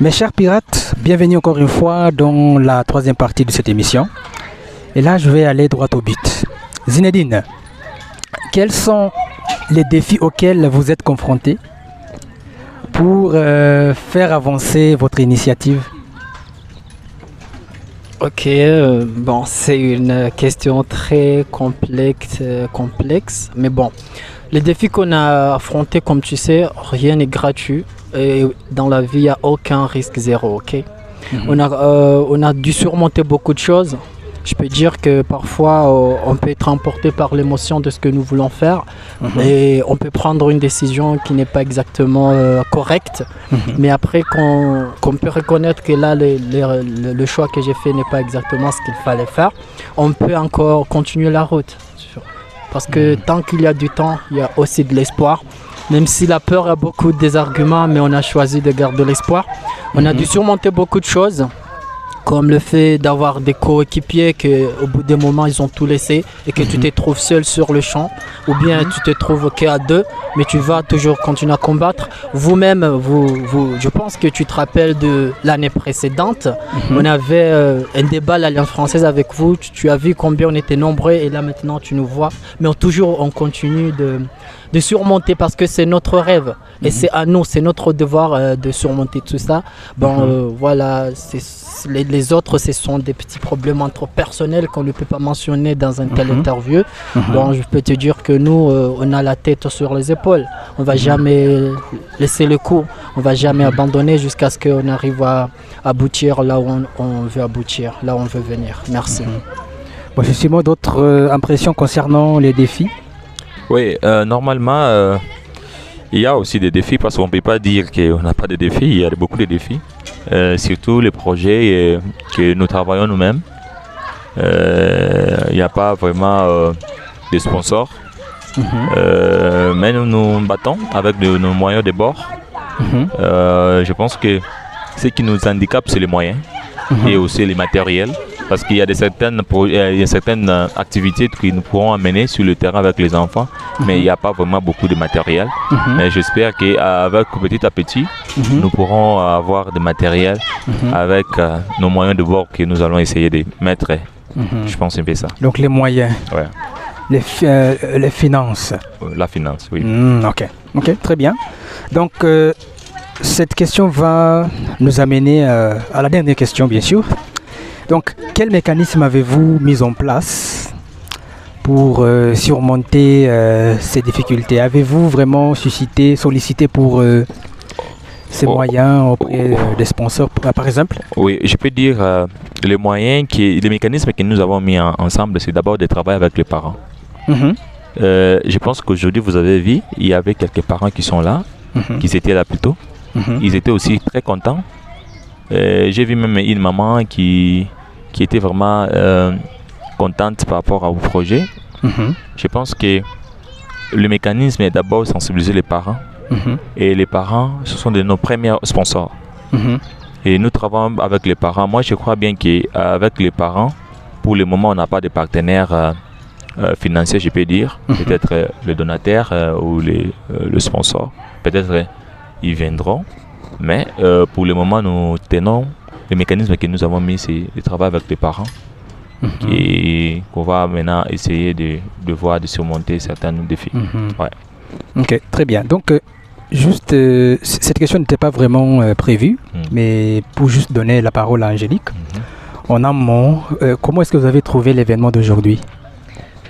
Mes chers pirates, bienvenue encore une fois dans la troisième partie de cette émission. Et là, je vais aller droit au but. Zinedine, quels sont les défis auxquels vous êtes confrontés pour euh, faire avancer votre initiative? Ok, euh, bon, c'est une question très complexe, euh, complexe, mais bon, les défis qu'on a affrontés, comme tu sais, rien n'est gratuit. Et dans la vie, il n'y a aucun risque zéro, ok? Mhm. on, a, euh, on a dû surmonter beaucoup de choses. Je peux dire que parfois, euh, on peut être emporté par l'émotion de ce que nous voulons faire Mhm. et on peut prendre une décision qui n'est pas exactement euh, correcte. Mhm. Mais après, qu'on peut reconnaître que là, le choix que j'ai fait n'est pas exactement ce qu'il fallait faire, on peut encore continuer la route. Parce que tant qu'il y a du temps, il y a aussi de l'espoir. Même si la peur a beaucoup des arguments, mais on a choisi de garder l'espoir. On a Mhm. dû surmonter beaucoup de choses, comme le fait d'avoir des coéquipiers que au bout d'un moment ils ont tout laissé et que tu Mhm. te trouves seul sur le champ, ou bien tu te trouves qu'à deux, mais tu vas toujours continuer à combattre. Vous-même, vous, vous, je pense que tu te rappelles de l'année précédente, Mhm. on avait euh, un débat à l'Alliance française avec vous. Tu, tu as vu combien on était nombreux et là maintenant tu nous vois. Mais on, toujours on continue de, de surmonter parce que c'est notre rêve et Mhm. c'est à nous, c'est notre devoir euh, de surmonter tout ça. Bon, Mhm. euh, voilà, les, les autres ce sont des petits problèmes entre personnels qu'on ne peut pas mentionner dans un tel Mhm. interview. Mhm. Bon, je peux te dire que nous, euh, on a la tête sur les épaules. On va jamais laisser le coup. On va jamais abandonner jusqu'à ce qu'on arrive à aboutir là où on, on veut aboutir, là où on veut venir. Merci. Bon, justement, d'autres impressions concernant les défis Oui, euh, normalement, euh, il y a aussi des défis parce qu'on ne peut pas dire qu'on n'a pas de défis. Il y a beaucoup de défis, Euh, surtout les projets que nous travaillons nous-mêmes. Il n'y a pas vraiment de sponsors, Mhm. Mais nous nous battons avec de- nos moyens de bord. Mhm. Je pense que ce qui nous handicape, c'est les moyens Mhm. et aussi les matériels. Parce qu'il y a des certaines, euh, il y a certaines euh, activités que nous pourrons amener sur le terrain avec les enfants, mais il n'y a pas vraiment beaucoup de matériel. Mhm. Mais j'espère qu'avec petit à petit, Mhm. nous pourrons avoir des matériels Mhm. avec euh, nos moyens de bord que nous allons essayer de mettre. Mhm. Je pense un peu ça. Donc les moyens, Ouais. les, euh, les finances. Euh, La finance, oui. Hmm, ok, ok, très bien. Donc, euh, cette question va nous amener euh, à la dernière question, bien sûr. Donc, quel mécanisme avez-vous mis en place pour euh, surmonter euh, ces difficultés? Avez-vous vraiment suscité, sollicité pour euh, ces Oh. moyens auprès euh, des sponsors, par exemple? Oui, je peux dire les moyens, qui, les mécanismes que nous avons mis en- ensemble, c'est d'abord de travailler avec les parents. Mhm, Euh, je pense qu'aujourd'hui, vous avez vu, il y avait quelques parents qui sont là, mhm, qui étaient là plus tôt. mhm, Ils étaient aussi très contents. J'ai vu même une maman qui, qui était vraiment euh, contente par rapport au projet. mhm, Je pense que le mécanisme est d'abord sensibiliser les parents. mhm, Et les parents, ce sont de nos premiers sponsors. mhm, Et nous travaillons avec les parents. Moi, je crois bien qu'avec les parents, pour le moment, on n'a pas de partenaire euh, euh, financier, je peux dire. Mhm. Peut-être euh, le donateur ou les, euh, le sponsor. Peut-être ils viendront. Mais pour le moment, nous tenons le mécanisme que nous avons mis, c'est le travail avec les parents. mhm, Et qu'on va maintenant essayer de, de voir, de surmonter certains défis. mhm. Ouais. Ok, très bien. Donc, euh, juste, euh, cette question n'était pas vraiment euh, prévue, Mm. mais pour juste donner la parole à Angélique, Mhm. en amont, comment est-ce que vous avez trouvé l'événement d'aujourd'hui?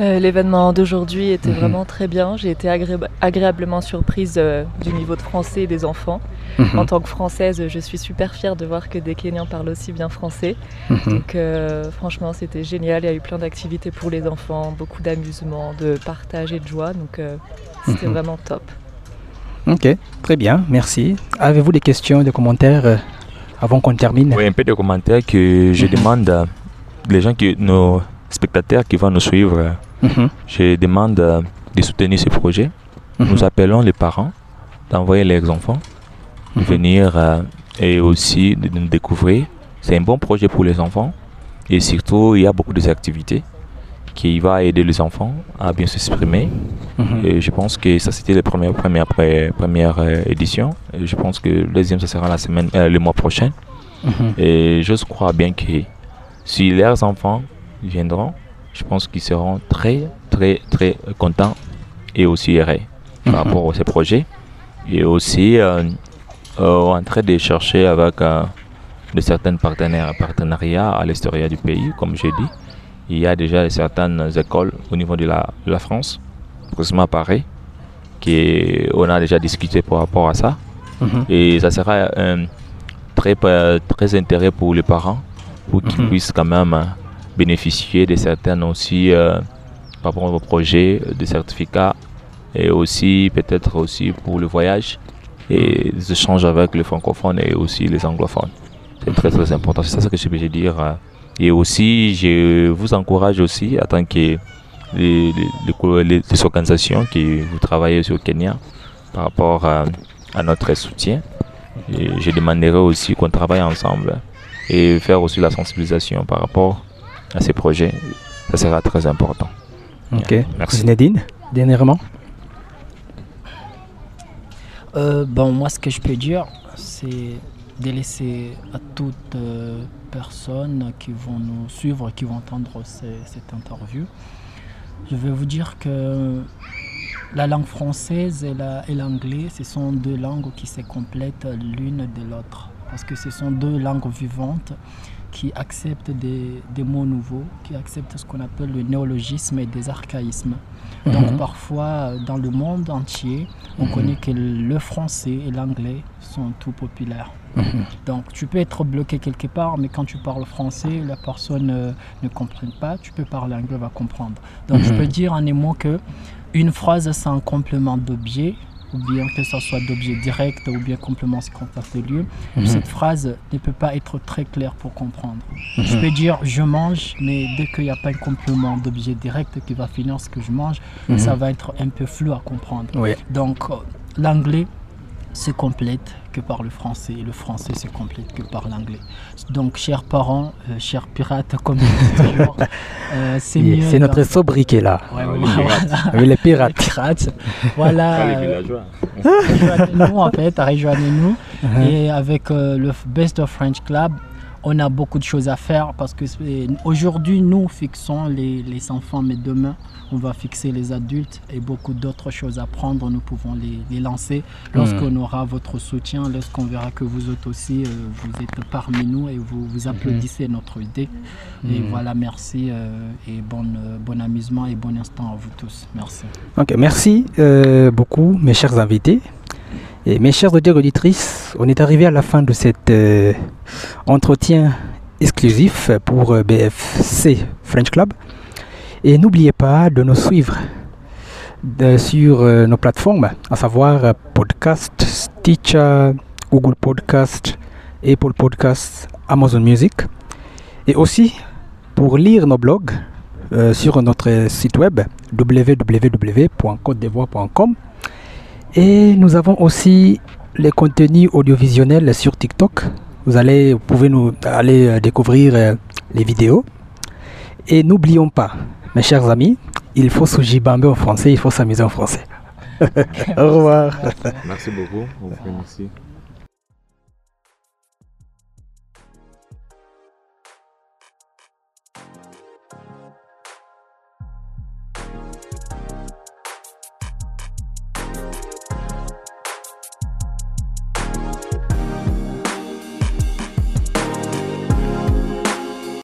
Euh, L'événement d'aujourd'hui était Mhm. vraiment très bien. J'ai été agré- agréablement surprise euh, du niveau de français des enfants. Mhm, En tant que française, je suis super fière de voir que des Kenyans parlent aussi bien français. mhm. Donc euh, franchement, c'était génial. Il y a eu plein d'activités pour les enfants, beaucoup d'amusement, de partage et de joie. Donc euh, c'était vraiment top. Ok, très bien, merci. Avez-vous des questions, des commentaires euh, avant qu'on termine? Oui, un peu de commentaires que je demande à les gens qui, nos spectateurs qui vont nous suivre. Mhm, Je demande euh, de soutenir ce projet. mhm, Nous appelons les parents d'envoyer leurs enfants mhm. venir euh, et aussi de nous découvrir. C'est un bon projet pour les enfants et surtout il y a beaucoup d'activités qui va aider les enfants à bien s'exprimer. Mhm. Et je pense que ça, c'était la première, première, première euh, édition. Et je pense que le deuxième, ça sera la semaine, le mois prochain. Mhm. Et je crois bien que si leurs enfants viendront, je pense qu'ils seront très, très, très contents et aussi heureux par Mhm. rapport à ces projets. Et aussi euh, euh, en train de chercher avec euh, de certains partenaires, partenariats à l'extérieur du pays, comme j'ai dit. Il y a déjà certaines écoles au niveau de la, de la France, précisément à Paris, qui on a déjà discuté par rapport à ça. Mhm. Et ça sera un très, pa- très intérêt pour les parents, pour qu'ils Mhm. puissent quand même euh, bénéficier de certaines aussi, euh, par rapport au projet, euh, des certificats, et aussi peut-être aussi pour le voyage et les échanges avec les francophones et aussi les anglophones. C'est très très important, c'est ça que je peux dire. Et aussi, je vous encourage aussi, en tant que les, les- organisations qui vous travaillez sur Kenya, par rapport à, à notre soutien. Je demanderai aussi qu'on travaille ensemble et faire aussi la sensibilisation par rapport à ces projets. Ça sera très important. Ok. Merci. Zinedine, dernièrement Euh, bon, moi, ce que je peux dire, c'est de laisser à toutes euh, personnes qui vont nous suivre, qui vont entendre ce- cette interview, je vais vous dire que la langue française et la- et l'anglais, ce sont deux langues qui se complètent l'une de l'autre. Parce que ce sont deux langues vivantes qui acceptent des, des mots nouveaux, qui acceptent ce qu'on appelle le néologisme et des archaïsmes. Donc Mhm. parfois, dans le monde entier, on Mhm. connaît que le français et l'anglais sont tout populaires. Mhm. Donc tu peux être bloqué quelque part, mais quand tu parles français, la personne euh, ne comprend pas, tu peux parler anglais, elle va comprendre. Donc je peux dire en émo que une phrase un complément d'objet, ou bien que ce soit d'objet direct ou bien complément circonstance de lieu. Mhm. Cette phrase ne peut pas être très claire pour comprendre. Je Mhm. peux dire je mange, mais dès qu'il n'y a pas un complément d'objet direct qui va finir ce que je mange, Mhm. ça va être un peu flou à comprendre. Oui. Donc euh, l'anglais se complète que par le français et le français se complète que par l'anglais. Donc chers parents, euh, chers pirates comme je dis toujours, euh, c'est mieux. C'est notre dans- sobriquet là. Ouais, Ah, ouais, les ouais, pirates. voilà. Oui, les Les pirates. pirates. Voilà. Euh, rejoignez-nous en fait, rejoignez-nous. Mhm. Et avec euh, le Best of French Club, on a beaucoup de choses à faire parce que aujourd'hui, nous fixons les, les enfants, mais demain, on va fixer les adultes et beaucoup d'autres choses à prendre. Nous pouvons les, les lancer lorsqu'on aura votre soutien, lorsqu'on verra que vous autres aussi, euh, vous êtes parmi nous et vous, vous applaudissez notre idée. Et Mhm. voilà, merci euh, et bon, euh, bon amusement et bon instant à vous tous. Merci. Ok, merci euh, beaucoup, mes chers invités. Mes chers auditeurs auditrices, on est arrivé à la fin de cet euh, entretien exclusif pour euh, BFC French Club. Et n'oubliez pas de nous suivre sur euh, nos plateformes, à savoir Podcast, Stitcher, Google Podcast, Apple Podcast, Amazon Music. Et aussi pour lire nos blogs sur notre site web www.côtedivoire.com et nous avons aussi les contenus audiovisuels sur TikTok. Vous allez, vous pouvez nous aller euh, découvrir euh, les vidéos. Et n'oublions pas, mes chers amis, il faut se gibamber en français, il faut s'amuser en français. Au revoir. Merci beaucoup.